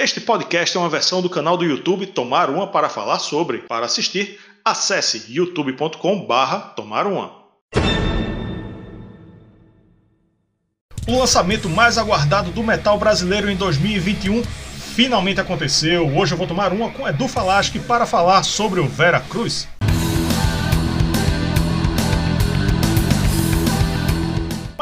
Este podcast é uma versão do canal do YouTube Tomar Uma para falar sobre. Para assistir, acesse youtube.com/barra Tomar Uma. O lançamento mais aguardado do metal brasileiro em 2021 finalmente aconteceu. Hoje eu vou tomar uma com Edu Falaschi para falar sobre o Vera Cruz.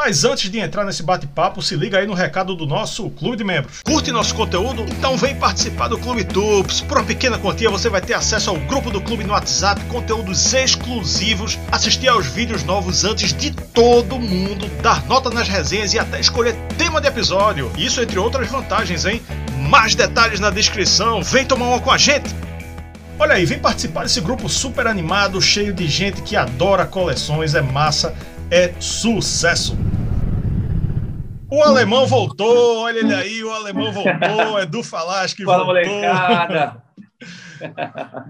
Mas antes de entrar nesse bate-papo, se liga aí no recado do nosso clube de membros. Curte nosso conteúdo? Então vem participar do Clube Tups. Por uma pequena quantia você vai ter acesso ao grupo do clube no WhatsApp, conteúdos exclusivos, assistir aos vídeos novos antes de todo mundo, dar nota nas resenhas e até escolher tema de episódio. Isso entre outras vantagens, hein? Mais detalhes na descrição. Vem tomar uma com a gente. Olha aí, vem participar desse grupo super animado, cheio de gente que adora coleções, é massa, é sucesso. O alemão voltou, olha ele aí, o alemão voltou, Edu Falaschi Fala, voltou. molecada!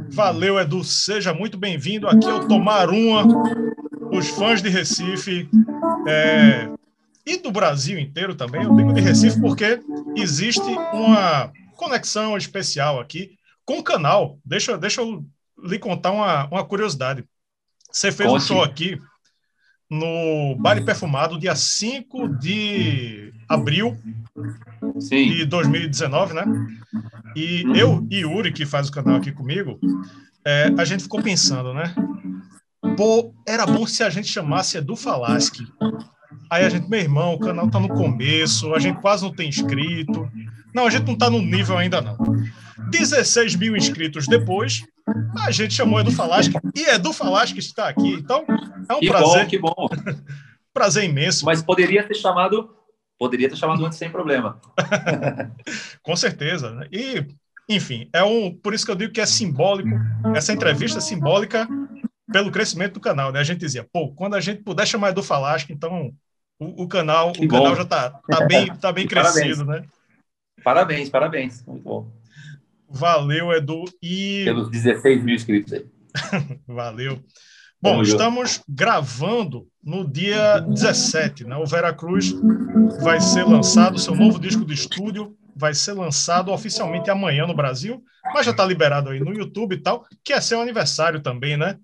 Valeu, Edu, seja muito bem-vindo. Aqui é o Tomar Uma, os fãs de Recife é, e do Brasil inteiro também. Eu digo de Recife porque existe uma conexão especial aqui com o canal. Deixa, deixa eu lhe contar uma, uma curiosidade. Você fez um Conte. show aqui no Baile Perfumado, dia 5 de abril Sim, de 2019, né? E eu e Yuri, que faz o canal aqui comigo, é, a gente ficou pensando, né? Pô, era bom se a gente chamasse Edu Falaschi. Aí a gente, meu irmão, o canal tá no começo, a gente quase não tem inscrito. Não, a gente não tá no nível ainda, não. 16 mil inscritos depois, a gente chamou Edu Falaschi e Edu Falaschi está aqui. Então, é um que prazer, bom, que bom. prazer imenso. Mas poderia ter chamado, poderia ter chamado antes sem problema. Com certeza. né? E, enfim, é um, por isso que eu digo que é simbólico, essa entrevista é simbólica pelo crescimento do canal. Né? A gente dizia, pô, quando a gente puder chamar Edu Falaschi, então o, o canal, Que o canal bom. já está tá bem, tá bem E parabéns. crescido, né? Parabéns, parabéns. Muito bom. Valeu, Edu. E Pelos 16 mil inscritos aí. valeu. Bom, estamos gravando no dia 17, né? O Veracruz vai ser lançado, seu novo disco de estúdio vai ser lançado oficialmente amanhã no Brasil, mas já está liberado aí no YouTube e tal, que é seu aniversário também, né?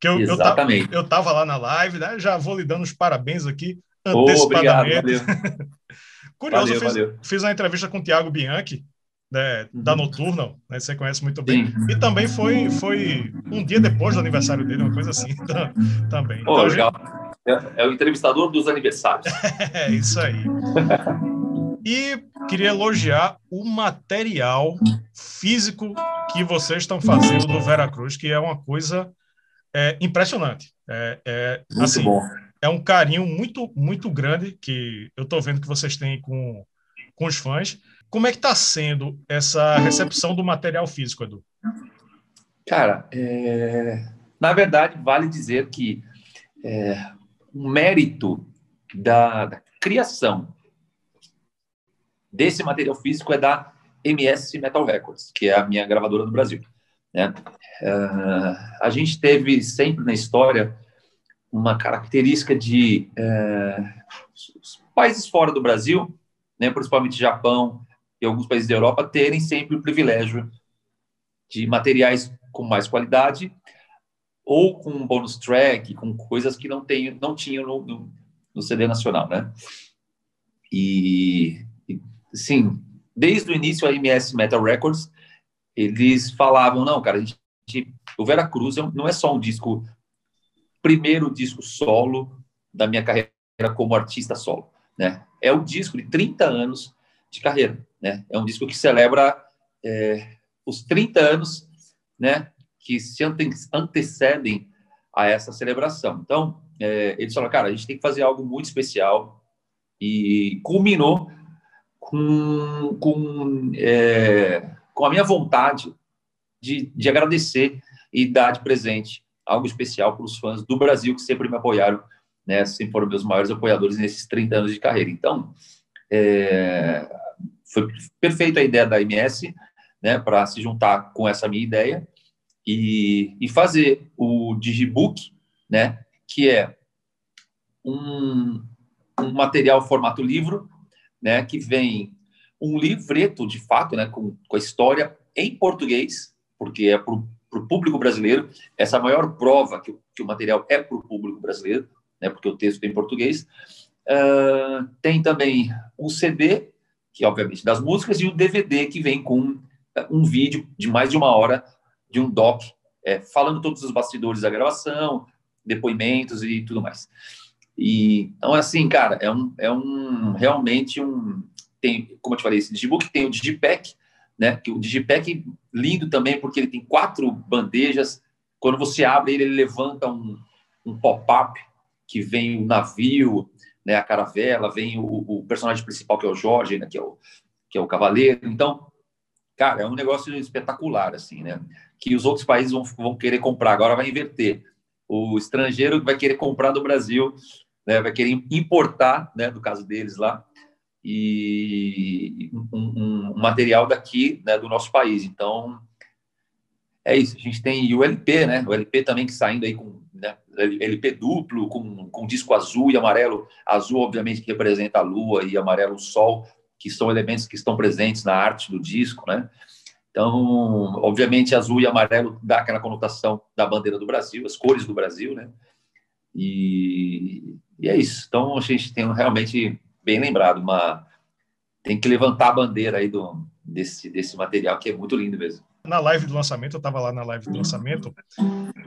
Que eu, eu, ta- Exatamente. eu tava lá na live, né? Já vou lhe dando os parabéns aqui obrigado, antecipadamente. valeu. Curioso, Valeu, eu fiz, valeu. fiz uma entrevista com o Thiago Bianchi, né, da Uhum. Noturnal, né? Você conhece muito bem. Sim. E também foi, foi um dia depois do aniversário dele, uma coisa assim tam- também. Pô, Então, a gente- legal. É, é o entrevistador dos aniversários. É isso aí. E queria elogiar o material físico que vocês estão fazendo do Veracruz, que é uma coisa é, impressionante. É, é, Muito assim, bom. é um carinho muito, muito grande que eu estou vendo que vocês têm com, com os fãs. Como é que está sendo essa recepção do material físico, Edu? Cara, é, na verdade, vale dizer que é, o mérito da, da criação desse material físico é da MS Metal Records, que é a minha gravadora do Brasil. Né? É, a gente teve sempre na história uma característica de é, países fora do Brasil, né, principalmente Japão e alguns países da Europa, terem sempre o privilégio de materiais com mais qualidade ou com um bonus track, com coisas que não, tem, não tinham no, no, no CD nacional, né? E, e, sim, desde o início a MS Metal Records, eles falavam, não, cara, a gente, o Vera Cruz é não é só um disco, primeiro disco solo da minha carreira como artista solo, né? É um disco de 30 anos de carreira, né? É um disco que celebra é, os 30 anos, né, que se ante- antecedem a essa celebração. Então, é, eles falaram, cara, a gente tem que fazer algo muito especial e culminou com, com, é, com a minha vontade de, de agradecer e dar de presente algo especial para os fãs do Brasil que sempre me apoiaram, né, sempre foram meus maiores apoiadores nesses 30 anos de carreira. Então, é, foi perfeita a ideia da MS, né, para se juntar com essa minha ideia e, e fazer o Digibook, né, que é um, um material formato livro, né, que vem um livreto, de fato, né, com, com a história em português, porque é para o público brasileiro. Essa é a maior prova que, que o material é para o público brasileiro, né, porque o texto é em português. Uh, tem também um CD, que obviamente das músicas, e o DVD que vem com um vídeo de mais de uma hora de um doc, é, falando todos os bastidores da gravação, depoimentos e tudo mais. E, então, assim, cara, é um, é um realmente um. Tem, como eu te falei, esse Digibook tem o Digipack, né? Que o Digipack lindo também, porque ele tem quatro bandejas. Quando você abre ele, ele levanta um, um pop-up que vem o navio, né, a caravela, vem o, o, personagem principal, que é o Jorge, né, que, é o, que é o cavaleiro. Então, cara, é um negócio espetacular, assim, né? Que os outros países vão, vão querer comprar. Agora vai inverter. O estrangeiro vai querer comprar do Brasil né, vai querer importar, né, no caso deles lá, e um, um, um material daqui, né, do nosso país. Então, é isso. A gente tem o LP, né? O LP também que saindo aí com né, LP duplo, com, com disco azul e amarelo. Azul, obviamente, que representa a lua, e amarelo o sol, que são elementos que estão presentes na arte do disco, né? Então, obviamente, azul e amarelo dá aquela conotação da bandeira do Brasil, as cores do Brasil, né? E, e é isso. Então, a gente tem realmente bem lembrado, uma tem que levantar a bandeira aí do, desse, desse material, que é muito lindo mesmo. Na live do lançamento, eu estava lá na live do lançamento,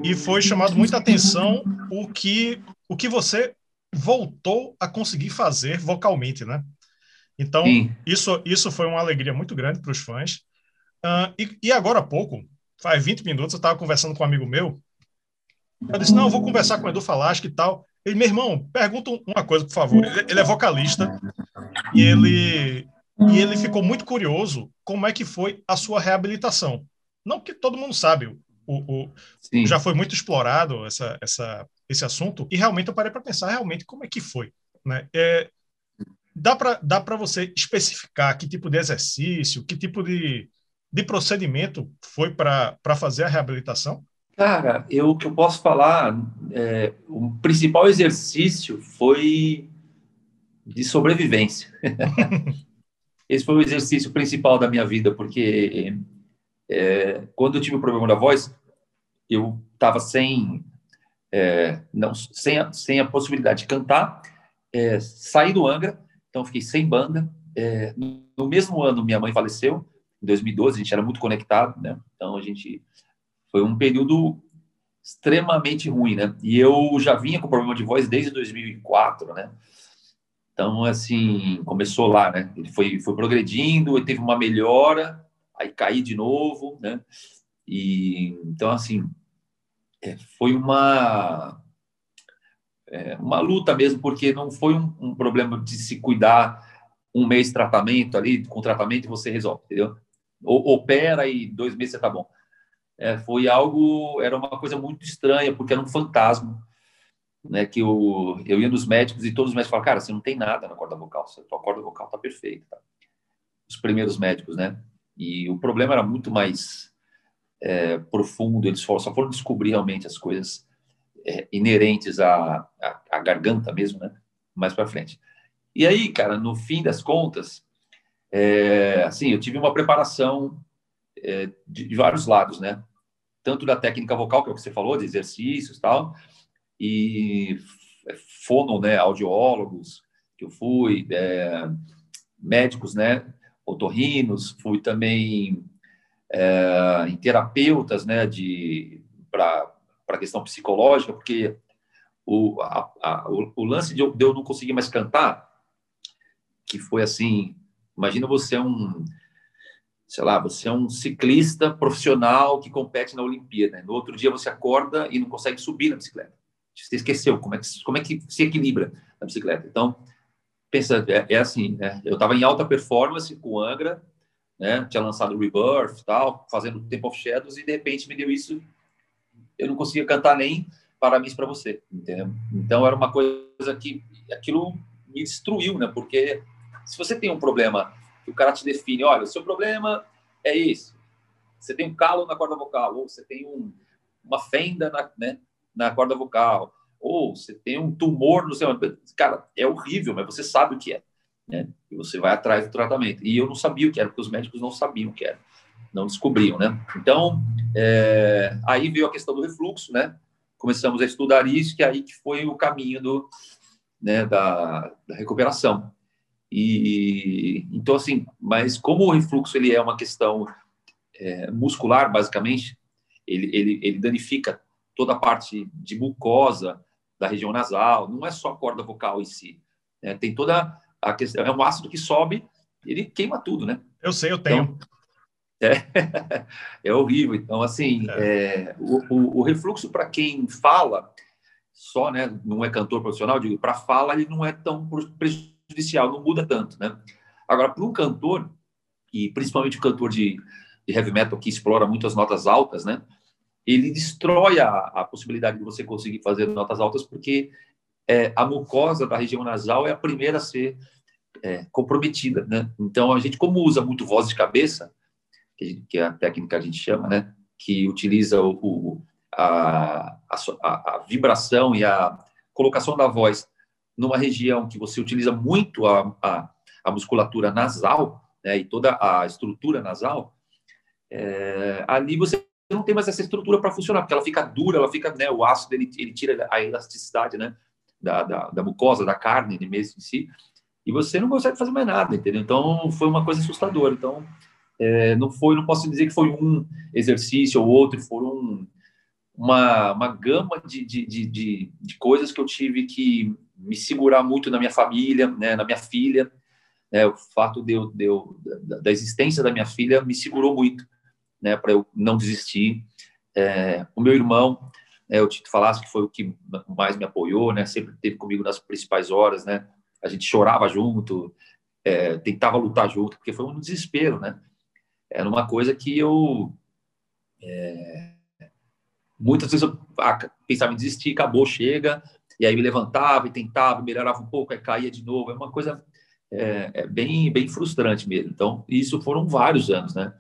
e foi chamado muita atenção o que, o que você voltou a conseguir fazer vocalmente, né? Então, isso, isso foi uma alegria muito grande para os fãs. Uh, e, e agora há pouco, faz 20 minutos, eu estava conversando com um amigo meu, eu disse, não, eu vou conversar com o Edu Falaschi e tal. Ele, meu irmão, pergunta uma coisa, por favor. Ele é vocalista e ele, e ele ficou muito curioso como é que foi a sua reabilitação. Não que todo mundo sabe, o, o já foi muito explorado essa, essa, esse assunto, e realmente eu parei para pensar realmente como é que foi. Né? É, dá para dá você especificar que tipo de exercício, que tipo de, de procedimento foi para fazer a reabilitação? Cara, eu o que eu posso falar, é, o principal exercício foi de sobrevivência. Esse foi o exercício principal da minha vida, porque é, quando eu tive o problema da voz, eu estava sem, é, sem, a, sem a possibilidade de cantar, é, saí do Angra, então fiquei sem banda. É, no mesmo ano, minha mãe faleceu, em 2012, a gente era muito conectado, né? Então a gente foi um período extremamente ruim, né? E eu já vinha com problema de voz desde 2004, né? Então, assim, começou lá, né? Ele foi, foi progredindo, e teve uma melhora, aí caí de novo, né? E, então, assim, é, foi uma, é, uma luta mesmo, porque não foi um, um, problema de se cuidar um mês tratamento ali, com tratamento você resolve, entendeu? opera e dois meses você tá bom é, foi algo, era uma coisa muito estranha, porque era um fantasma, né, que eu, eu ia nos médicos e todos os médicos falavam, cara, você não tem nada na corda vocal, a tua corda vocal tá perfeita. Tá? Os primeiros médicos, né? E o problema era muito mais é, profundo, eles só foram descobrir realmente as coisas é, inerentes à, à, à, garganta mesmo, né? Mais para frente. E aí, cara, no fim das contas, é, assim, eu tive uma preparação é, de, de, vários lados, né? tanto da técnica vocal, que é o que você falou, de exercícios e tal, e fono, né, audiólogos, que eu fui, é, médicos, né, otorrinos, fui também é, em terapeutas, né, de para a questão psicológica, porque o, a, a, o, o, lance de eu, de eu não conseguir mais cantar, que foi assim, imagina você é um sei lá, você é um ciclista profissional que compete na Olimpíada. Né? No outro dia você acorda e não consegue subir na bicicleta. Você esqueceu como é que, como é que se equilibra na bicicleta. Então, pensa, é, é assim, né? Eu estava em alta performance com o Angra, né? Tinha lançado Rebirth tal, fazendo Temple of Shadows e de repente me deu isso. Eu não conseguia cantar nem parabéns para você, entendeu? Então era uma coisa que aquilo me destruiu, né? Porque se você tem um problema que o cara te define, olha, o seu problema é isso. Você tem um calo na corda vocal, ou você tem um, uma fenda na, né, na corda vocal, ou você tem um tumor no seu... Cara, é horrível, mas você sabe o que é. né? E você vai atrás do tratamento. E eu não sabia o que era, porque os médicos não sabiam o que era, não descobriam, né? Então, é, aí veio a questão do refluxo, né? Começamos a estudar isso, que é aí que foi o caminho do, né, da, da recuperação. E então assim, mas como o refluxo ele é uma questão é, muscular basicamente, ele, ele, ele danifica toda a parte de mucosa da região nasal, não é só a corda vocal em si, né? tem toda a questão, é um ácido que sobe, ele queima tudo, né? Eu sei, eu tenho. Então, é, é horrível. Então, assim, é. É, o, o, refluxo, para quem fala, só, né, não é cantor profissional, digo, para fala ele não é tão prejudicial, não muda tanto, né? Agora, para um cantor, e principalmente o cantor de, de, heavy metal que explora muito as notas altas, né? Ele destrói a, a possibilidade de você conseguir fazer notas altas, porque é, a mucosa da região nasal é a primeira a ser é, comprometida, né? Então, a gente, como usa muito voz de cabeça, que, que é a técnica a gente chama, né? Que utiliza o, o a, a, a, vibração e a colocação da voz numa região que você utiliza muito a, a, a musculatura nasal, né, e toda a estrutura nasal, é, ali você não tem mais essa estrutura para funcionar, porque ela fica dura, ela fica, né, o ácido ele, ele tira a elasticidade, né, da, da, da mucosa, da carne mesmo em si, e você não consegue fazer mais nada, entendeu? Então foi uma coisa assustadora. Então é, não foi, não posso dizer que foi um exercício ou outro, foram uma, uma gama de, de, de, de, coisas que eu tive que me segurar muito na minha família, né, na minha filha. Né, o fato de eu, de eu, da existência da minha filha me segurou muito né, para eu não desistir. É, o meu irmão, né, eu te falasse que foi o que mais me apoiou, né, sempre esteve comigo nas principais horas. Né, a gente chorava junto, é, tentava lutar junto, porque foi um desespero. Né, era uma coisa que eu. É, Muitas vezes eu ah, pensava em desistir, acabou, chega, e aí me levantava e tentava, melhorava um pouco, aí caía de novo. É uma coisa é, é bem, bem frustrante mesmo. Então, isso foram vários anos, né?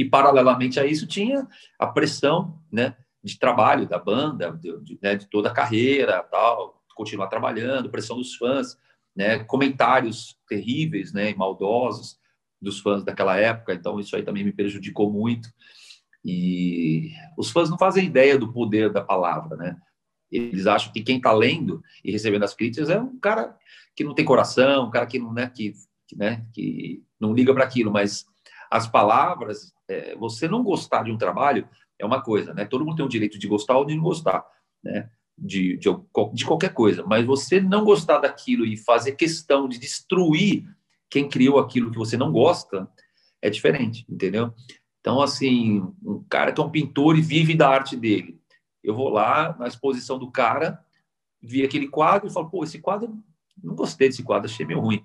E, paralelamente a isso, tinha a pressão, né? De trabalho da banda, de, de, né, de toda a carreira, tal, continuar trabalhando, pressão dos fãs, né? Comentários terríveis, né? E maldosos dos fãs daquela época. Então, isso aí também me prejudicou muito. E os fãs não fazem ideia do poder da palavra, né? Eles acham que quem está lendo e recebendo as críticas é um cara que não tem coração, um cara que não, né, que, que né, que não liga para aquilo, mas as palavras, é, você não gostar de um trabalho é uma coisa, né? Todo mundo tem o direito de gostar ou de não gostar, né? De, de, de qualquer coisa, mas você não gostar daquilo e fazer questão de destruir quem criou aquilo que você não gosta é diferente, entendeu? Então, assim, um cara que é um pintor e vive da arte dele. Eu vou lá na exposição do cara, vi aquele quadro e falo, pô, esse quadro, não gostei desse quadro, achei meio ruim.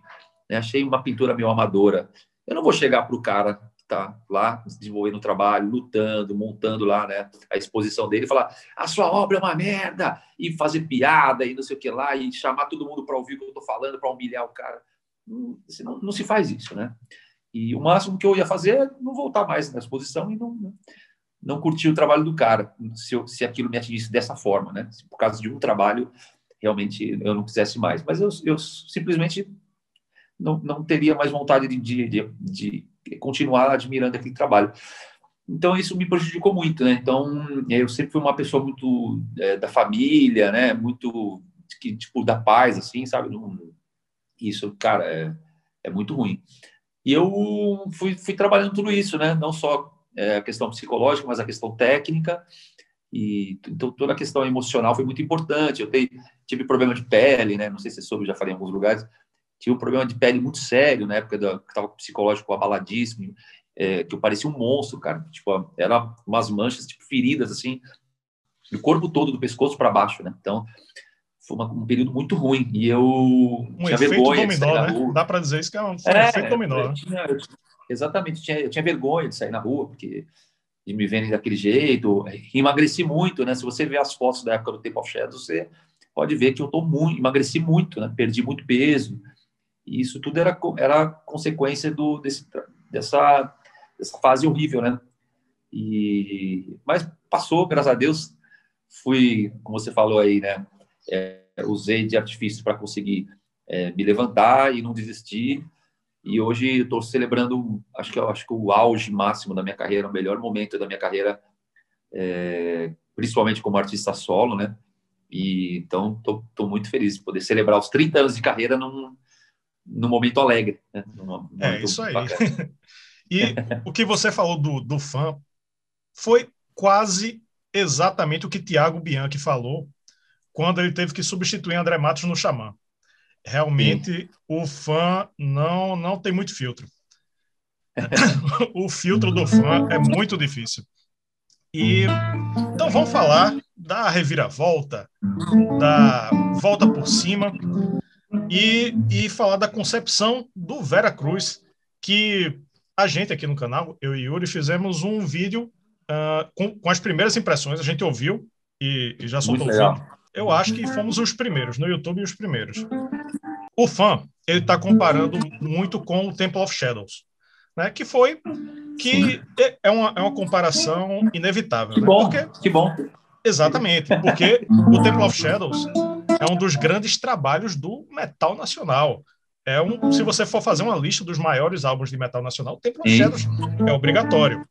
Né? Achei uma pintura meio amadora. Eu não vou chegar para o cara que está lá desenvolvendo o trabalho, lutando, montando lá né, a exposição dele e falar, a sua obra é uma merda, e fazer piada e não sei o que lá, e chamar todo mundo para ouvir o que eu estou falando, para humilhar o cara. Não, não, não se faz isso, né? E o máximo que eu ia fazer é não voltar mais na exposição e não, não curtir o trabalho do cara, se, eu, se aquilo me atingisse dessa forma, né? Se por causa de um trabalho realmente eu não quisesse mais. Mas eu, eu simplesmente não, não teria mais vontade de, de, de, continuar admirando aquele trabalho. Então isso me prejudicou muito, né? Então eu sempre fui uma pessoa muito é, da família, né? Muito que tipo da paz, assim, sabe? Isso, cara, é, é muito ruim. E eu fui, fui trabalhando tudo isso, né? Não só é, a questão psicológica, mas a questão técnica. E então toda a questão emocional foi muito importante. Eu te, tive problema de pele, né? Não sei se soube, já falei em alguns lugares. Tive um problema de pele muito sério na época da, que estava psicológico abaladíssimo, é, que eu parecia um monstro, cara. Tipo, era umas manchas, tipo feridas assim, do corpo todo, do pescoço para baixo, né? Então foi uma, um período muito ruim. E eu um tinha vergonha dominó, né? Dá para dizer isso que é um, é, efeito dominó. Né? Tinha, exatamente, tinha, eu tinha vergonha de sair na rua, porque de me verem daquele jeito. Emagreci muito, né? Se você ver as fotos da época do Temple of Shadows, você pode ver que eu tô muito, emagreci muito, né? Perdi muito peso. E isso tudo era, era consequência do, desse, dessa, dessa fase horrível, né? E, mas passou, graças a Deus. Fui, como você falou aí, né? é, usei de artifícios para conseguir é, me levantar e não desistir. E hoje estou celebrando, acho que acho que o auge máximo da minha carreira, o melhor momento da minha carreira, é, principalmente como artista solo, né? E então estou muito feliz de poder celebrar os 30 anos de carreira num, num momento alegre. Né? É isso aí. e o que você falou do, do fã foi quase exatamente o que Tiago Bianchi falou quando ele teve que substituir André Matos no Xamã. Realmente Sim. o fã não não tem muito filtro. o filtro do fã é muito difícil. E então vamos falar da reviravolta, da volta por cima e, e falar da concepção do Vera Cruz, que a gente aqui no canal, eu e Yuri, fizemos um vídeo uh, com, com, as primeiras impressões, a gente ouviu e, e já soltou o vídeo. Eu acho que fomos os primeiros, no YouTube os primeiros. O fã, ele está comparando muito com o Temple of Shadows, né? que foi que é, é uma, é uma comparação inevitável. Que né? bom, porque, que bom. Exatamente, porque o Temple of Shadows é um dos grandes trabalhos do metal nacional. É um, se você for fazer uma lista dos maiores álbuns de metal nacional, Temple of Shadows é obrigatório.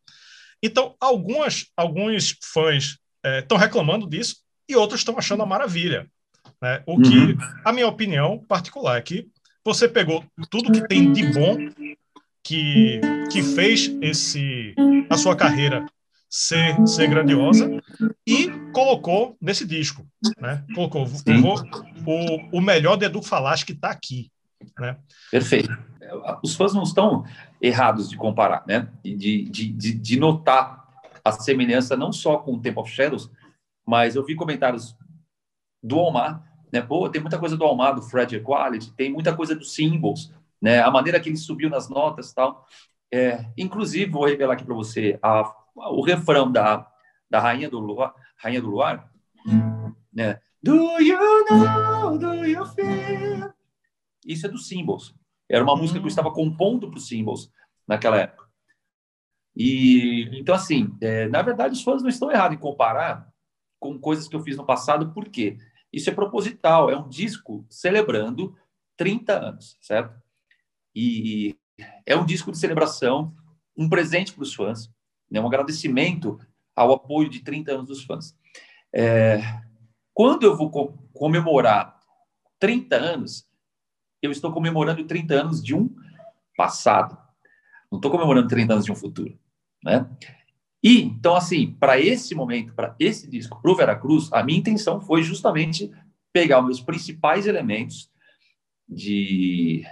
Então, algumas, alguns fãs estão é, reclamando disso e outros estão achando a maravilha. Né? O que, uhum. a minha opinião particular, é que você pegou tudo que tem de bom que, que fez esse a sua carreira ser, ser grandiosa e colocou nesse disco, né? Colocou o, o melhor de Edu Falas que está aqui, né? Perfeito. Os fãs não estão errados de comparar, né? De, de, de, de notar a semelhança não só com o Temple of Shadows, mas eu vi comentários do Omar, né? Pô, tem muita coisa do Omar, do Fred Equality, tem muita coisa do Symbols, né? A maneira que ele subiu nas notas e tal. É, inclusive, vou revelar aqui para você, a, o refrão da, da Rainha do Luar, Rainha do Luar, né? Do you know, do you feel? Isso é do Symbols. Era uma música que eu hum. estava compondo para os Symbols naquela época. E então assim, é, na verdade os fãs não estão errados em comparar com coisas que eu fiz no passado, porque isso é proposital, é um disco celebrando 30 anos, certo? E é um disco de celebração, um presente para os fãs, né? um agradecimento ao apoio de 30 anos dos fãs. É, quando eu vou comemorar 30 anos, eu estou comemorando 30 anos de um passado. Não estou comemorando 30 anos de um futuro. Né? E, então, assim, para esse momento, para esse disco, para o Veracruz, a minha intenção foi justamente pegar os meus principais elementos de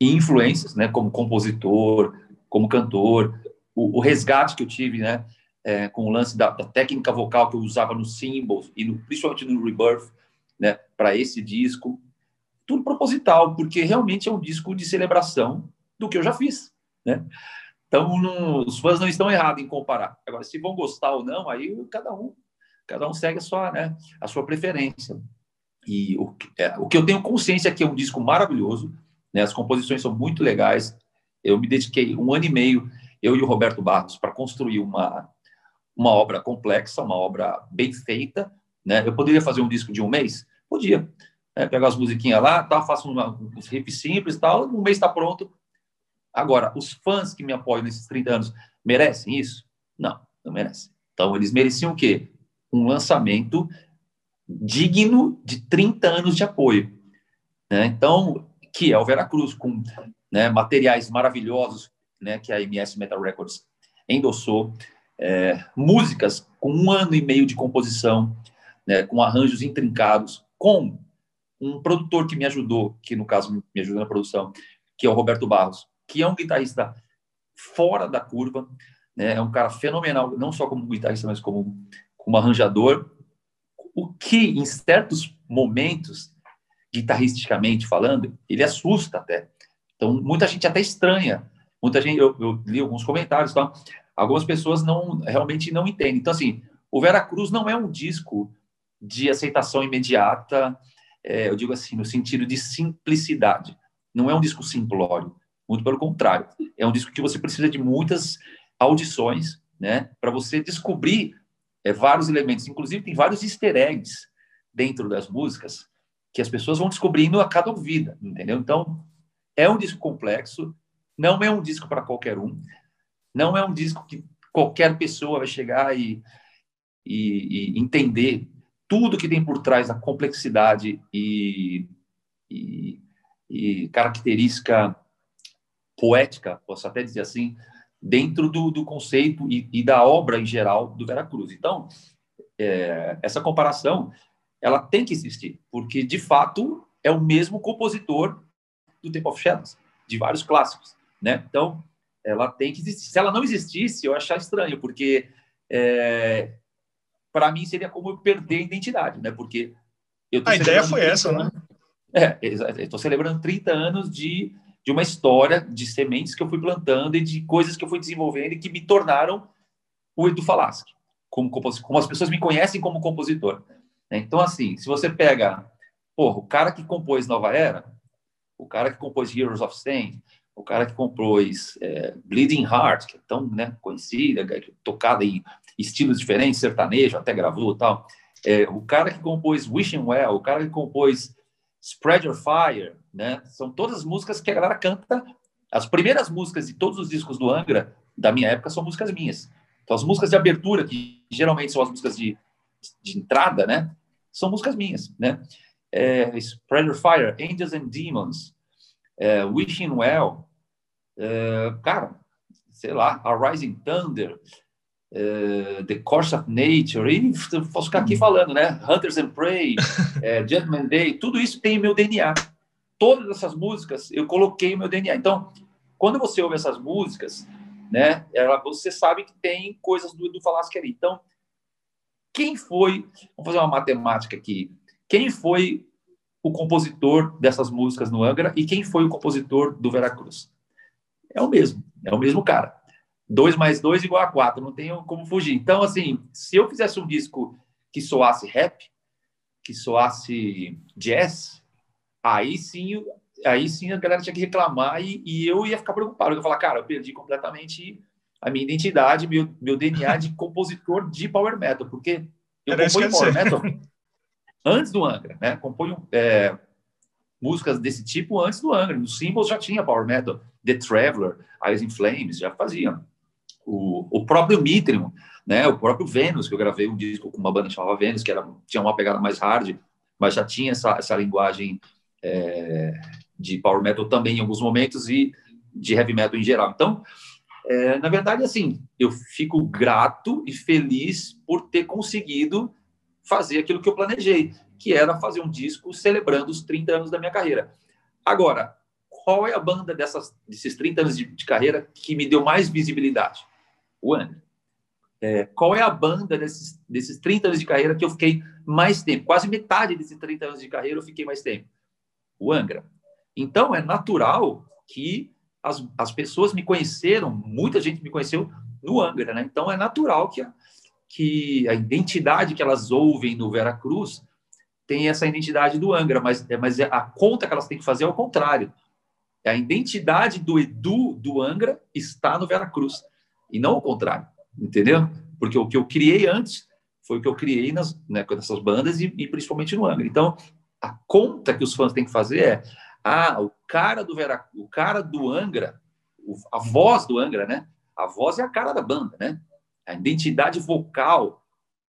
influências, né, como compositor, como cantor, o, o resgate que eu tive, né, é, com o lance da, da, técnica vocal que eu usava no Symbols e no, principalmente no Rebirth, né, para esse disco, tudo proposital, porque realmente é um disco de celebração do que eu já fiz, né? Então, não, os fãs não estão errados em comparar. Agora, se vão gostar ou não, aí cada um, cada um segue a sua, né, a sua preferência. E o, é, o que eu tenho consciência é que é um disco maravilhoso, né, as composições são muito legais. Eu me dediquei um ano e meio, eu e o Roberto Barros, para construir uma, uma obra complexa, uma obra bem feita. Né? Eu poderia fazer um disco de um mês? Podia. Né? Pegar as musiquinhas lá, tá, faço uns riffs simples tal, um mês está pronto, Agora, os fãs que me apoiam nesses 30 anos merecem isso? Não, não merecem. Então, eles mereciam o quê? Um lançamento digno de 30 anos de apoio. Né? Então, que é o Veracruz, com né, materiais maravilhosos né, que a MS Metal Records endossou, é, músicas com um ano e meio de composição, né, com arranjos intrincados, com um produtor que me ajudou, que no caso me ajudou na produção, que é o Roberto Barros, que é um guitarrista fora da curva, né? é um cara fenomenal, não só como guitarrista, mas como, como arranjador, o que, em certos momentos, guitarristicamente falando, ele assusta até. Então, muita gente até estranha. Muita gente, eu, eu li alguns comentários, tá? algumas pessoas não realmente não entendem. Então, assim, o Vera Cruz não é um disco de aceitação imediata, é, eu digo assim, no sentido de simplicidade. Não é um disco simplório. Muito pelo contrário. É um disco que você precisa de muitas audições, né, para você descobrir é, vários elementos. Inclusive, tem vários easter eggs dentro das músicas que as pessoas vão descobrindo a cada ouvida, entendeu? Então, é um disco complexo, Não é um disco para qualquer um. Não é um disco que qualquer pessoa vai chegar e, e, e entender tudo que tem por trás da complexidade e, e, e característica poética, posso até dizer assim, dentro do, do conceito e, e, da obra em geral do Veracruz. Então, é, essa comparação ela tem que existir, porque de fato é o mesmo compositor do Temple of Shadows, de vários clássicos, né? Então, ela tem que existir. Se ela não existisse, eu achar estranho, porque é, para mim seria como eu perder a identidade, né? Porque eu a ideia foi essa, anos, né? É, estou celebrando 30 anos de, de uma história de sementes que eu fui plantando e de coisas que eu fui desenvolvendo e que me tornaram o Edu Falaschi, como, como as pessoas me conhecem como compositor. Né? Então, assim, se você pega porra, o cara que compôs Nova Era, o cara que compôs Heroes of Stain, o cara que compôs é, Bleeding Heart, que é tão né, conhecida, é tocada em estilos diferentes, sertanejo, até gravou tal. É, o cara que compôs Wishing Well, o cara que compôs Spread Your Fire, né? São todas músicas que a galera canta. As primeiras músicas de todos os discos do Angra, da minha época, são músicas minhas. Então, as músicas de abertura, que geralmente são as músicas de, de entrada, né? São músicas minhas, né? É, Spread Your Fire, Angels and Demons, é, Wishing Well, é, cara, sei lá, A Rising Thunder, é, The Course of Nature, e posso ficar aqui falando, né? Hunters and Prey, é, Gentleman Day, tudo isso tem meu DNA. Todas essas músicas eu coloquei o meu DNA. Então, quando você ouve essas músicas, né, ela, você sabe que tem coisas do, do Falasque ali. Então, quem foi, vamos fazer uma matemática aqui, quem foi o compositor dessas músicas no Angra e quem foi o compositor do Veracruz? É o mesmo, é o mesmo cara. 2 mais 2 igual a 4, não tem como fugir. Então, assim, se eu fizesse um disco que soasse rap, que soasse jazz, aí sim, aí sim a galera tinha que reclamar e, e eu ia ficar preocupado. Eu ia falar, cara, eu perdi completamente a minha identidade, meu, meu DNA de compositor de power metal, porque eu Era componho power metal antes do Angra, né? Componho é, músicas desse tipo antes do Angra. No Symbols já tinha power metal, The Traveler, Eyes in Flames, já faziam o, o próprio Mitrium, né, o próprio Vênus, que eu gravei um disco com uma banda chamada Vênus, que era, tinha uma pegada mais hard, mas já tinha essa, essa linguagem é, de power metal também em alguns momentos e de heavy metal em geral. Então, é, na verdade, assim, eu fico grato e feliz por ter conseguido fazer aquilo que eu planejei, que era fazer um disco celebrando os 30 anos da minha carreira. Agora, qual é a banda dessas, desses 30 anos de, de carreira que me deu mais visibilidade? o Angra. É, qual é a banda desses, desses 30 anos de carreira que eu fiquei mais tempo? Quase metade desses 30 anos de carreira eu fiquei mais tempo. O Angra. Então, é natural que as, as pessoas me conheceram, muita gente me conheceu no Angra, né? Então, é natural que a, que a identidade que elas ouvem no Vera Cruz tem essa identidade do Angra, mas, é, mas a conta que elas têm que fazer é o contrário. É a identidade do Edu do Angra está no Vera Cruz e não o contrário, entendeu? Porque o que eu criei antes foi o que eu criei nas, né, nessas bandas e, e, principalmente no Angra. Então, a conta que os fãs têm que fazer é: ah, o cara do Vera, o cara do Angra, a voz do Angra, né? A voz é a cara da banda, né? A identidade vocal,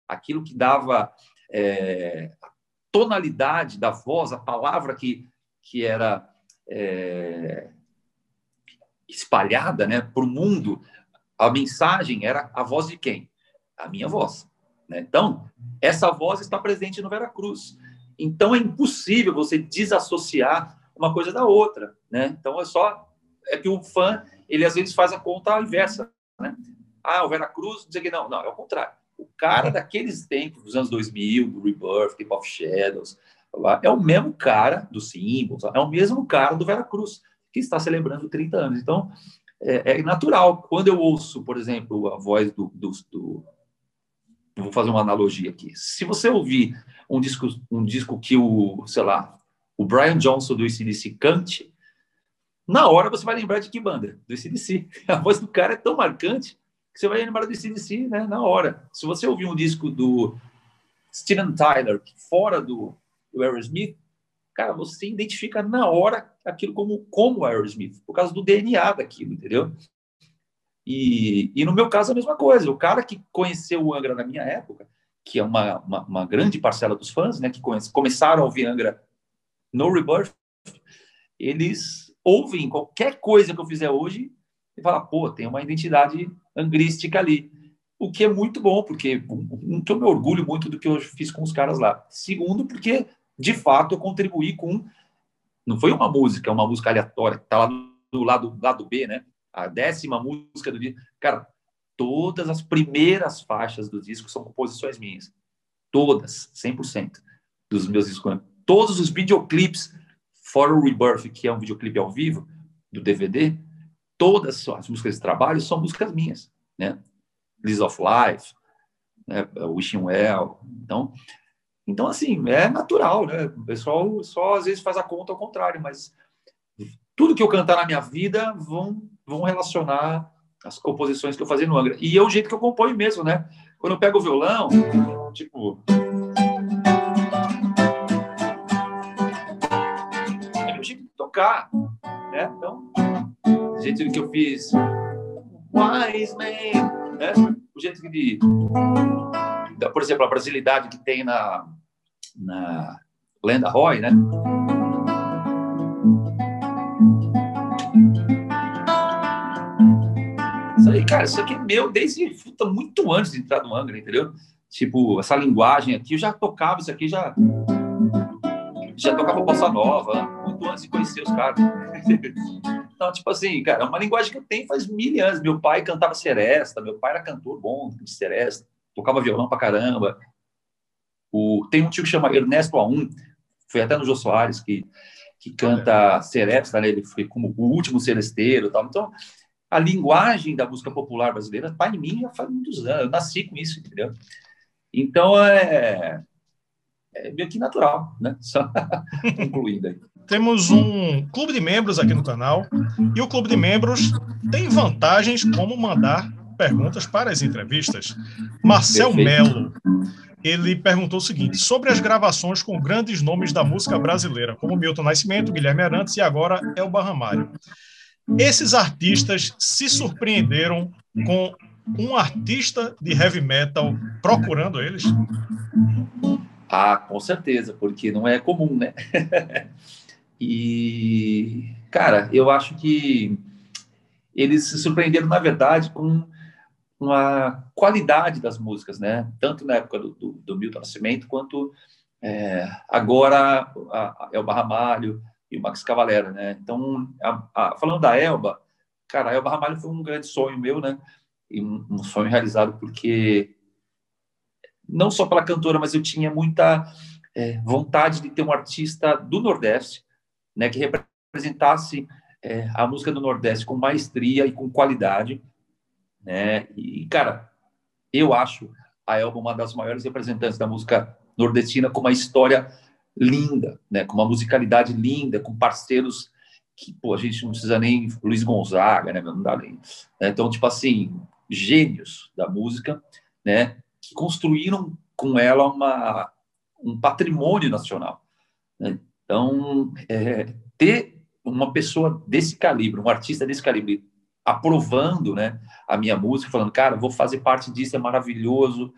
aquilo que dava é, a tonalidade da voz, a palavra que, que era é, espalhada né, para o mundo, a mensagem era a voz de quem? A minha voz. Né? Então, essa voz está presente no Veracruz. Então, é impossível você desassociar uma coisa da outra. Né? Então, é só. É que o fã, ele às vezes faz a conta inversa. Né? Ah, o Veracruz, dizer que não. Não, é o contrário. O cara daqueles tempos, dos anos 2000, do Rebirth, Keep of Shadows, é o mesmo cara do Symbols, é o mesmo cara do Veracruz, que está celebrando 30 anos. Então, é, é, natural. Quando eu ouço, por exemplo, a voz do, do, do, Vou fazer uma analogia aqui. Se você ouvir um disco, um disco que o, sei lá, o Brian Johnson do ICDC cante, na hora você vai lembrar de que banda? Do ICDC. A voz do cara é tão marcante que você vai lembrar do ICDC né, na hora. Se você ouvir um disco do Steven Tyler, fora do, do Aerosmith, cara, você identifica na hora aquilo como, como Aerosmith, por causa do DNA daquilo, entendeu? E, e no meu caso a mesma coisa. O cara que conheceu o Angra na minha época, que é uma, uma, uma grande parcela dos fãs, né, que conhece, começaram a ouvir Angra no Rebirth, eles ouvem qualquer coisa que eu fizer hoje e falam, pô, tem uma identidade angrística ali. O que é muito bom, porque um, eu me orgulho muito do que eu fiz com os caras lá. Segundo, porque de fato eu contribuí com não foi uma música, é uma música aleatória, que tá lá do lado, lado B, né? A décima música do disco. Cara, todas as primeiras faixas do disco são composições minhas. Todas, 100% dos meus discos. Todos os videoclipes For a Rebirth, que é um videoclipe ao vivo do DVD, todas as músicas de trabalho são músicas minhas, né? Liz of Life, né? Wishing Well. Então, então, assim, é natural, né? O pessoal só às vezes faz a conta ao contrário, mas tudo que eu cantar na minha vida vão, vão relacionar as composições que eu fazia no Angra. E é o jeito que eu componho mesmo, né? Quando eu pego o violão, tipo. É meu jeito de tocar, né? Então, jeito que eu fiz. Wise Man, né? O jeito de por exemplo, a brasilidade que tem na, na Lenda Roy, né? Isso aí, cara, isso aqui é meu desde puta, muito antes de entrar no Angra, entendeu? Tipo, essa linguagem aqui, eu já tocava isso aqui, já já tocava bossa nova, muito antes de conhecer os caras. Então, tipo assim, cara, é uma linguagem que eu tenho faz mil anos. Meu pai cantava seresta, meu pai era cantor bom de seresta tocava violão pra caramba. O, tem um tio que chama Ernesto A1, foi até no Jô Soares, que, que canta Seresta, né? ele foi como o último celesteiro tal. Então, a linguagem da música popular brasileira está em mim já faz muitos anos, eu nasci com isso, entendeu? Então, é, é meio que natural, né? Só concluindo aí. Temos um clube de membros aqui no canal e o clube de membros tem vantagens como mandar perguntas para as entrevistas. Marcel Melo, ele perguntou o seguinte: sobre as gravações com grandes nomes da música brasileira, como Milton Nascimento, Guilherme Arantes e agora Elba Ramalho. Esses artistas se surpreenderam com um artista de heavy metal procurando eles? Ah, com certeza, porque não é comum, né? e, cara, eu acho que eles se surpreenderam, na verdade, com uma qualidade das músicas, né? Tanto na época do, do, do Milton Nascimento quanto é, agora a, a Elba Ramalho e o Max Cavalera, né? Então, a, a, falando da Elba, cara, a Elba Ramalho foi um grande sonho meu, né? E um, um, sonho realizado porque não só pela cantora, mas eu tinha muita é, vontade de ter um artista do Nordeste, né? Que representasse é, a música do Nordeste com maestria e com qualidade né? E, cara, eu acho a Elba uma das maiores representantes da música nordestina com uma história linda, né? Com uma musicalidade linda, com parceiros que, pô, a gente não precisa nem Luiz Gonzaga, né? Não dá nem. Né? Então, tipo assim, gênios da música, né? Que construíram com ela uma, um patrimônio nacional. Né? Então, é, ter uma pessoa desse calibre, um artista desse calibre, aprovando né, a minha música, falando, cara, vou fazer parte disso, é maravilhoso,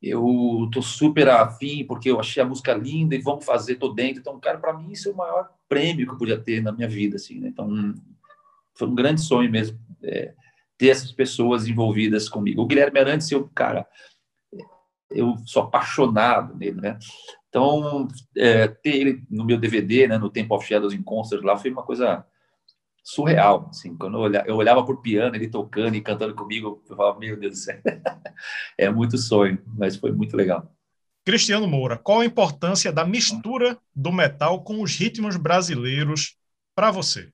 eu tô super afim, porque eu achei a música linda e vamos fazer, tô dentro. Então, cara, para mim isso é o maior prêmio que eu podia ter na minha vida, assim, né? Então, foi um grande sonho mesmo é, ter essas pessoas envolvidas comigo. O Guilherme Arantes, eu, cara, eu sou apaixonado nele, né? Então, é, ter ele no meu DVD, né, no Temple of Shadows in Concert lá, foi uma coisa surreal. Assim, quando eu olhava, eu olhava por piano, ele tocando e cantando comigo, eu falava, meu Deus do céu, é muito sonho, mas foi muito legal. Cristiano Moura, qual a importância da mistura do metal com os ritmos brasileiros para você?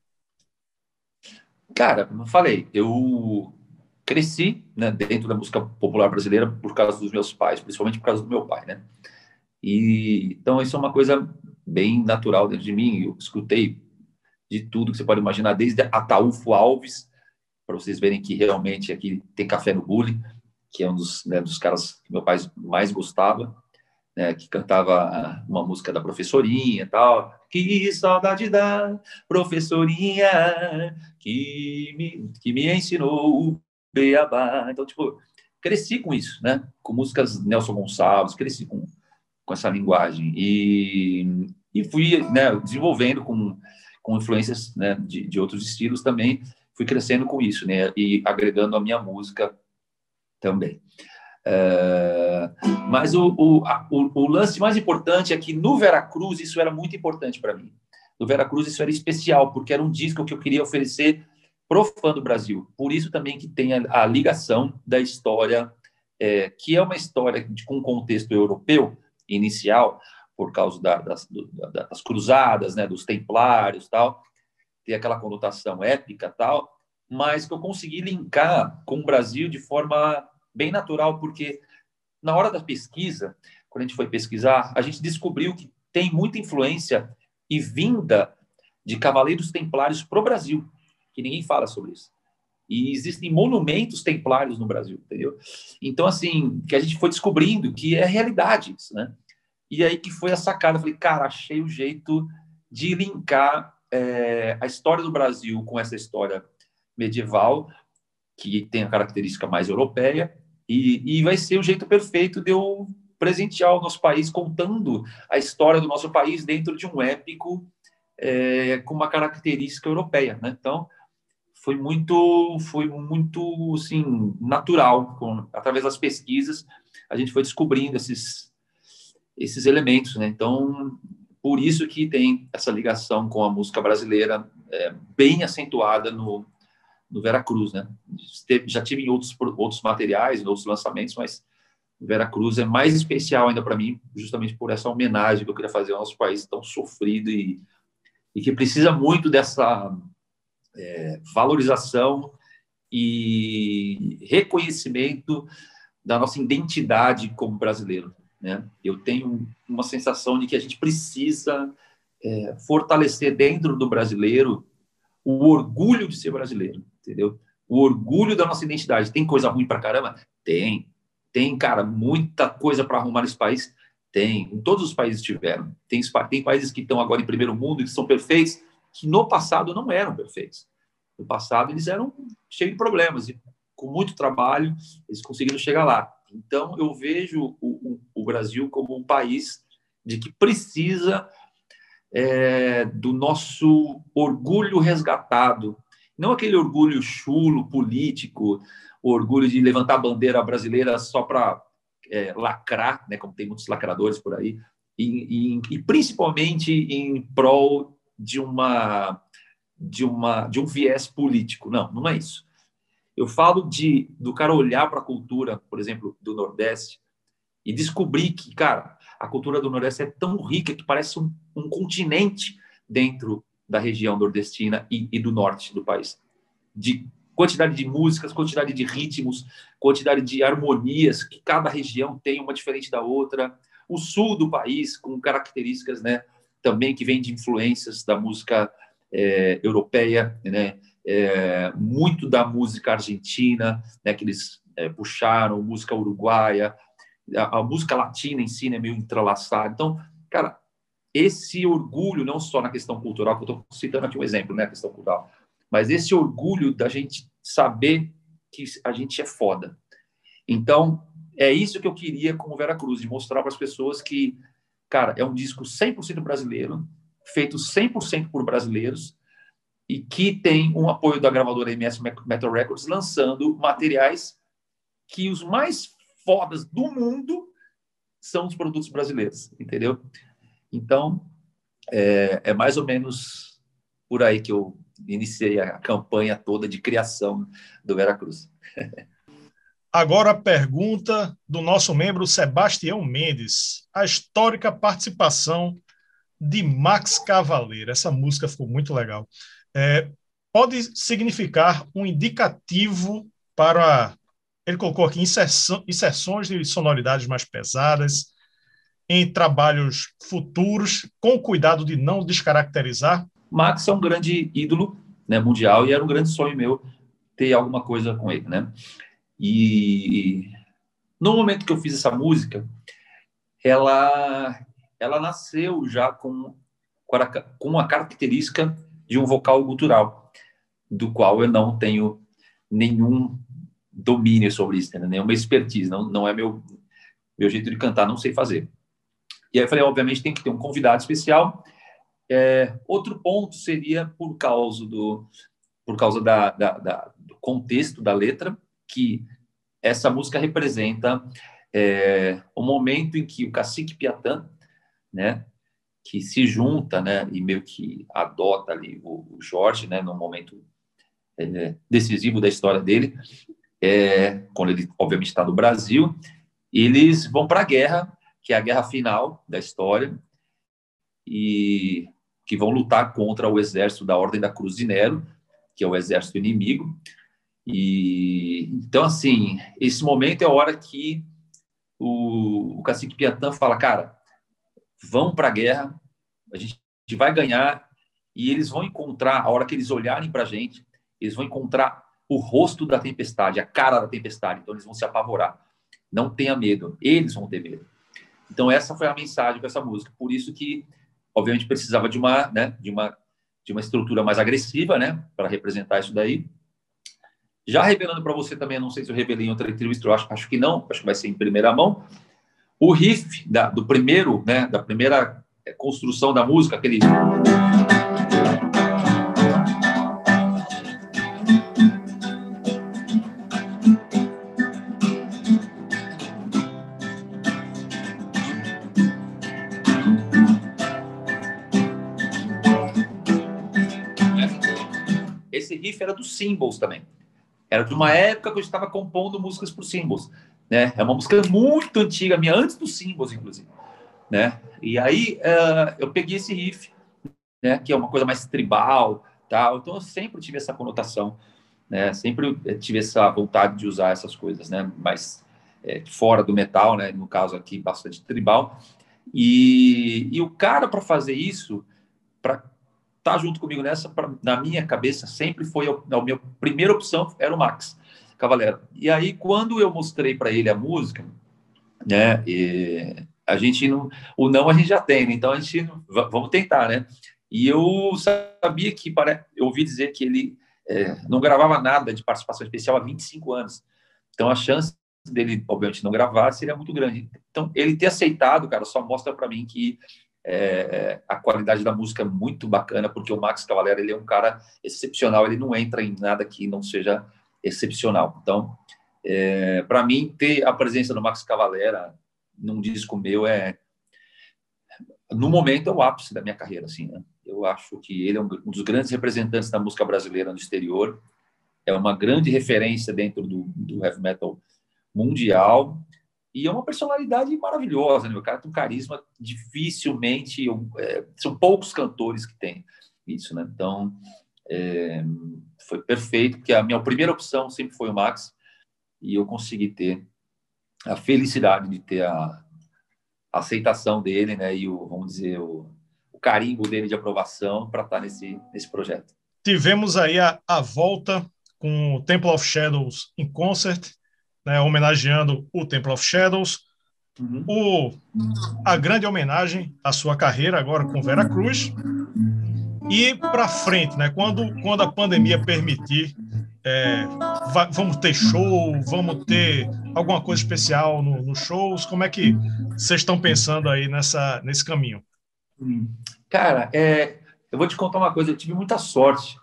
Cara, como eu falei, eu cresci né, dentro da música popular brasileira por causa dos meus pais, principalmente por causa do meu pai, né? E então isso é uma coisa bem natural dentro de mim. Eu escutei de tudo que você pode imaginar, desde Ataúfo Alves, para vocês verem que realmente aqui tem café no bullying, que é um dos, né, dos caras que meu pai mais gostava, né, que cantava uma música da professorinha e tal. Que saudade da professorinha que me, que me ensinou o beabá. Então, tipo, cresci com isso, né? Com músicas Nelson Gonçalves, cresci com, com essa linguagem. E, e fui né, desenvolvendo com, com influências né, de, de outros estilos também. Fui crescendo com isso, né? E agregando a minha música também. É, mas o, o, a, o, o, lance mais importante é que no Veracruz isso era muito importante para mim. No Veracruz isso era especial, porque era um disco que eu queria oferecer pro fã do Brasil. Por isso também que tem a, a ligação da história, é, que é uma história de, com contexto europeu inicial, por causa da, das, do, das, cruzadas, né, dos templários tal, tem aquela conotação épica tal, mas que eu consegui linkar com o Brasil de forma bem natural, porque na hora da pesquisa, quando a gente foi pesquisar, a gente descobriu que tem muita influência e vinda de cavaleiros templários para o Brasil, que ninguém fala sobre isso. E existem monumentos templários no Brasil, entendeu? Então, assim, que a gente foi descobrindo que é realidade isso, né? E aí que foi a sacada. Eu falei, cara, achei o jeito de linkar é, a história do Brasil com essa história medieval, que tem a característica mais europeia, e, e vai ser o jeito perfeito de eu presentear o nosso país contando a história do nosso país dentro de um épico é, com uma característica europeia, né? Então foi muito foi muito assim natural com, através das pesquisas a gente foi descobrindo esses esses elementos, né? Então por isso que tem essa ligação com a música brasileira é, bem acentuada no no Veracruz, né? Já tive em outros, outros materiais, em outros lançamentos, mas Veracruz é mais especial ainda para mim, justamente por essa homenagem que eu queria fazer ao nosso país tão sofrido e, e que precisa muito dessa é, valorização e reconhecimento da nossa identidade como brasileiro. Né? Eu tenho uma sensação de que a gente precisa é, fortalecer dentro do brasileiro o orgulho de ser brasileiro entendeu? O orgulho da nossa identidade. Tem coisa ruim pra caramba? Tem. Tem, cara, muita coisa para arrumar nesse país? Tem. Em todos os países tiveram. Tem, tem países que estão agora em primeiro mundo e que são perfeitos, que no passado não eram perfeitos. No passado eles eram cheios de problemas e com muito trabalho eles conseguiram chegar lá. Então eu vejo o, o, o Brasil como um país de que precisa é, do nosso orgulho resgatado, não aquele orgulho chulo, político, o orgulho de levantar a bandeira brasileira só para é, lacrar, né, como tem muitos lacradores por aí, e, e, e, principalmente em prol de uma de uma de um viés político. Não, não é isso. Eu falo de do cara olhar para a cultura, por exemplo, do Nordeste e descobrir que, cara, a cultura do Nordeste é tão rica que parece um, um continente dentro da região nordestina e, e do norte do país. De quantidade de músicas, quantidade de ritmos, quantidade de harmonias, que cada região tem uma diferente da outra. O sul do país, com características né, também que vêm de influências da música é, europeia, né, é, muito da música argentina, né, que eles é, puxaram, música uruguaia, a, a, música latina em si né, meio entrelaçada. Então, cara, esse orgulho, não só na questão cultural, que eu estou citando aqui um exemplo, né, a questão cultural, mas esse orgulho da gente saber que a gente é foda. Então, é isso que eu queria com o Vera Cruz, de mostrar para as pessoas que, cara, é um disco 100% brasileiro, feito 100% por brasileiros, e que tem um apoio da gravadora MS Metal Records, lançando materiais que os mais fodas do mundo são os produtos brasileiros, entendeu? Então, é, é mais ou menos por aí que eu iniciei a campanha toda de criação do Veracruz. Agora a pergunta do nosso membro Sebastião Mendes, a histórica participação de Max Cavaleiro. Essa música ficou muito legal. É, pode significar um indicativo para. Ele colocou aqui inserções de sonoridades mais pesadas, em trabalhos futuros, com cuidado de não descaracterizar? Max é um grande ídolo né, mundial e era um grande sonho meu ter alguma coisa com ele, né? E no momento que eu fiz essa música, ela, ela nasceu já com, com uma característica de um vocal gutural, do qual eu não tenho nenhum domínio sobre isso, né? nenhuma expertise, não, não é meu, meu jeito de cantar, não sei fazer. E aí eu falei, obviamente tem que ter um convidado especial. É, outro ponto seria por causa do, por causa da, da, da, do contexto da letra, que essa música representa é, o momento em que o cacique Piatã, né, que se junta, né, e meio que adota ali o, o Jorge, né, no momento é, decisivo da história dele, é, quando ele obviamente está no Brasil, eles vão para a guerra, que é a guerra final da história, e que vão lutar contra o exército da Ordem da Cruz de Nero, que é o exército inimigo. E então assim, esse momento é a hora que o, o cacique Piatã fala, cara, vão para a guerra, a gente vai ganhar e eles vão encontrar, a hora que eles olharem para a gente, eles vão encontrar o rosto da tempestade, a cara da tempestade. Então eles vão se apavorar. Não tenha medo, eles vão ter medo. Então essa foi a mensagem com essa música. Por isso que, obviamente, precisava de uma, né, de uma, de uma estrutura mais agressiva, né, para representar isso daí. Já revelando para você também, não sei se eu revelei em outra entrevista, eu acho, acho que não, acho que vai ser em primeira mão. O riff da, do primeiro, né, da primeira é, construção da música, aquele riff era dos Symbols também. Era de uma época que eu estava compondo músicas para Symbols. Né? É uma música muito antiga, minha antes dos Symbols, inclusive. Né? E aí uh, eu peguei esse riff, né? que é uma coisa mais tribal, tal. Então eu sempre tive essa conotação, né? Sempre tive essa vontade de usar essas coisas, né? Mais é, fora do metal, né? No caso aqui bastante tribal. E, e o cara para fazer isso, para tá junto comigo nessa, pra, na minha cabeça, sempre foi a, a minha primeira opção era o Max Cavalera. E aí, quando eu mostrei para ele a música, né, a gente não, o não a gente já tem, né, então a gente vamos tentar, né? E eu sabia que, para, eu ouvi dizer que ele é, não gravava nada de participação especial há 25 anos. Então a chance dele, obviamente, não gravar seria muito grande. Então ele ter aceitado, cara, só mostra para mim que é, é, a qualidade da música é muito bacana, porque o Max Cavalera ele é um cara excepcional, ele não entra em nada que não seja excepcional. Então, é, para mim, ter a presença do Max Cavalera num disco meu é, no momento, é o ápice da minha carreira. Assim, né? Eu acho que ele é um, dos grandes representantes da música brasileira no exterior, é uma grande referência dentro do, do heavy metal mundial e é uma personalidade maravilhosa, né? O cara tem um carisma dificilmente, é, são poucos cantores que têm isso, né? Então, é, foi perfeito, porque a minha primeira opção sempre foi o Max, e eu consegui ter a felicidade de ter a, a aceitação dele, né? E o, vamos dizer, o, o carimbo dele de aprovação para estar nesse, nesse projeto. Tivemos aí a, a volta com o Temple of Shadows em concert, né, homenageando o Temple of Shadows, uhum. o, a grande homenagem à sua carreira agora com Vera Cruz. E para frente, né, quando, quando a pandemia permitir, é, vai, vamos ter show, vamos ter alguma coisa especial nos no shows? Como é que vocês estão pensando aí nessa, nesse caminho? Cara, é, eu vou te contar uma coisa, eu tive muita sorte,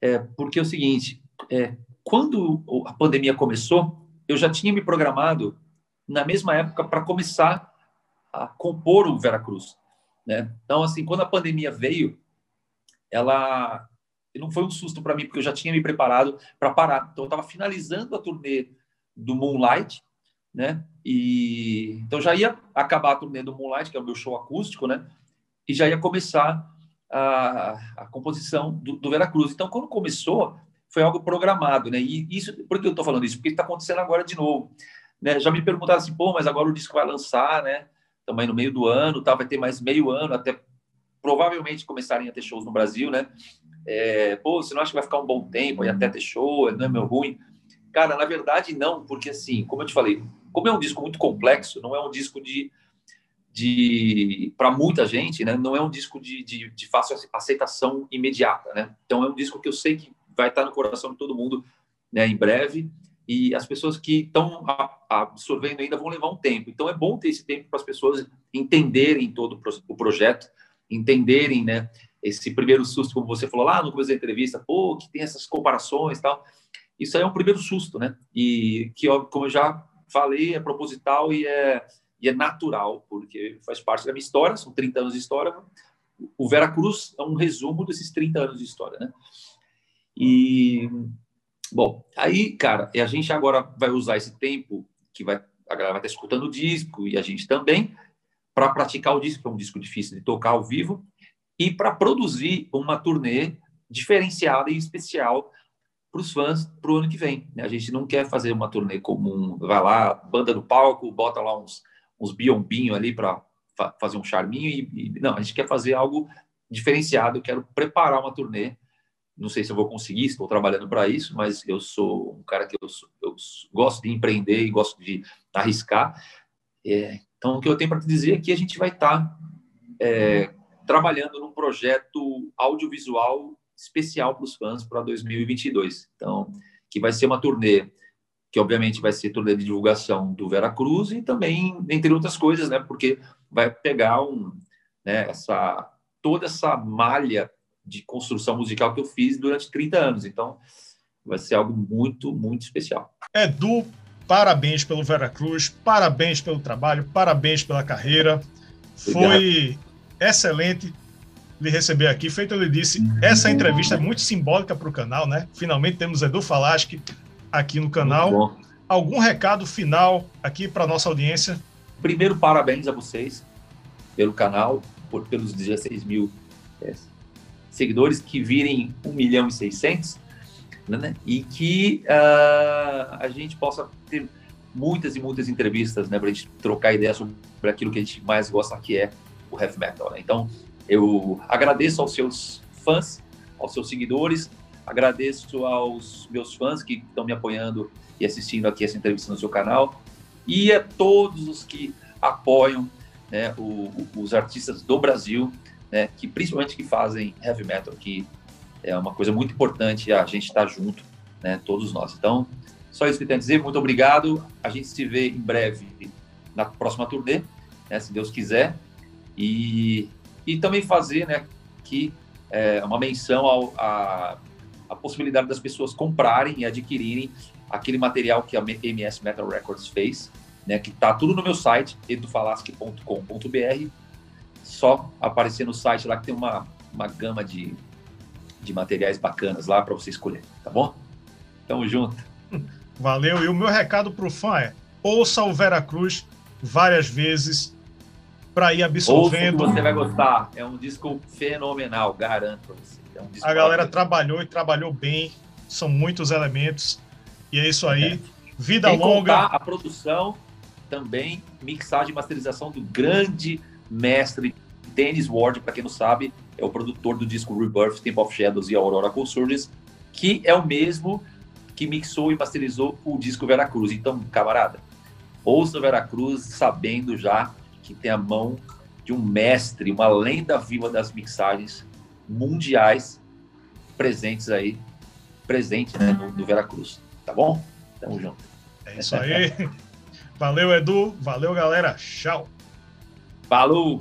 é, porque é o seguinte, é, quando a pandemia começou, eu já tinha me programado na mesma época para começar a compor o Veracruz, né? Então, assim, quando a pandemia veio, ela não foi um susto para mim, porque eu já tinha me preparado para parar. Então, eu estava finalizando a turnê do Moonlight, né? E então já ia acabar a turnê do Moonlight, que é o meu show acústico, né? E já ia começar a, a composição do, do Veracruz. Então, quando começou, foi algo programado, né? E isso, por que eu estou falando isso? Porque está acontecendo agora de novo. Né? Já me perguntaram assim, pô, mas agora o disco vai lançar, né? Também no meio do ano, tá? vai ter mais meio ano, até provavelmente começarem a ter shows no Brasil, né? É, pô, você não acha que vai ficar um bom tempo e até ter show, não é meu ruim? Cara, na verdade, não, porque assim, como eu te falei, como é um disco muito complexo, não é um disco de de para muita gente, né, não é um disco de, de, de, fácil aceitação imediata, né? Então é um disco que eu sei que vai estar no coração de todo mundo, né, em breve. E as pessoas que estão absorvendo ainda vão levar um tempo. Então é bom ter esse tempo para as pessoas entenderem todo o projeto, entenderem, né, esse primeiro susto, como você falou lá no começo da entrevista, pô, que tem essas comparações tal. Isso aí é um primeiro susto, né? E que, como eu já falei, é proposital e é e é natural, porque faz parte da minha história, são 30 anos de história. O Vera Cruz é um resumo desses 30 anos de história, né? E, bom, aí, cara, a gente agora vai usar esse tempo que vai, a galera vai estar escutando o disco e a gente também, para praticar o disco, que é um disco difícil de tocar ao vivo, e para produzir uma turnê diferenciada e especial para os fãs para o ano que vem. A gente não quer fazer uma turnê comum, vai lá, banda no palco, bota lá uns uns biombinhos ali para fa fazer um charminho. E, e, não, a gente quer fazer algo diferenciado. Quero preparar uma turnê. Não sei se eu vou conseguir, estou trabalhando para isso, mas eu sou um cara que eu, sou, eu gosto de empreender e gosto de arriscar. É, então, o que eu tenho para te dizer é que a gente vai estar tá, é, trabalhando num projeto audiovisual especial para os fãs para 2022. Então, que vai ser uma turnê que obviamente vai ser turnê de divulgação do Vera Cruz e também, entre outras coisas, né, porque vai pegar um, né, essa, toda essa malha de construção musical que eu fiz durante 30 anos. Então, vai ser algo muito, muito especial. Edu, parabéns pelo Vera Cruz, parabéns pelo trabalho, parabéns pela carreira. Obrigado. Foi excelente lhe receber aqui. Feito eu lhe disse, essa entrevista é muito simbólica para o canal, né? Finalmente temos Edu Falaschi aqui no canal. Algum recado final aqui para nossa audiência? Primeiro, parabéns a vocês pelo canal, por, pelos 16 mil é, seguidores que virem 1 milhão e 600, né? e que uh, a gente possa ter muitas e muitas entrevistas né, para a gente trocar ideias sobre aquilo que a gente mais gosta, que é o heavy metal. Né? Então, eu agradeço aos seus fãs, aos seus seguidores, Agradeço aos meus fãs que estão me apoiando e assistindo aqui essa entrevista no seu canal. E a todos os que apoiam né, o, os artistas do Brasil, né, que principalmente que fazem heavy metal, que é uma coisa muito importante a gente estar junto, né, todos nós. Então, só isso que eu tenho a dizer. Muito obrigado. A gente se vê em breve na próxima turnê, né, se Deus quiser. E, e também fazer né, que é, uma menção ao, a a possibilidade das pessoas comprarem e adquirirem aquele material que a MS Metal Records fez, né, que está tudo no meu site, edufalasque.com.br. Só aparecer no site lá que tem uma, uma gama de, de materiais bacanas lá para você escolher, tá bom? Tamo junto. Valeu. E o meu recado para o fã é: ouça o Vera Cruz várias vezes para ir absorvendo. Ouça você vai gostar. É um disco fenomenal, garanto para você. É um a galera trabalhou e trabalhou bem, são muitos elementos, e é isso aí. É. Vida Sem longa. a produção, também, mixagem e masterização do grande mestre Dennis Ward, para quem não sabe, é o produtor do disco Rebirth, Temple of Shadows e Aurora Consurgence, que é o mesmo que mixou e masterizou o disco Veracruz. Então, camarada, ouça o Veracruz sabendo já que tem a mão de um mestre, uma lenda viva das mixagens mundiais presentes aí, presente né, no, no Veracruz. Tá bom? Tamo junto. É isso aí. Valeu, Edu. Valeu, galera. Tchau. Falou!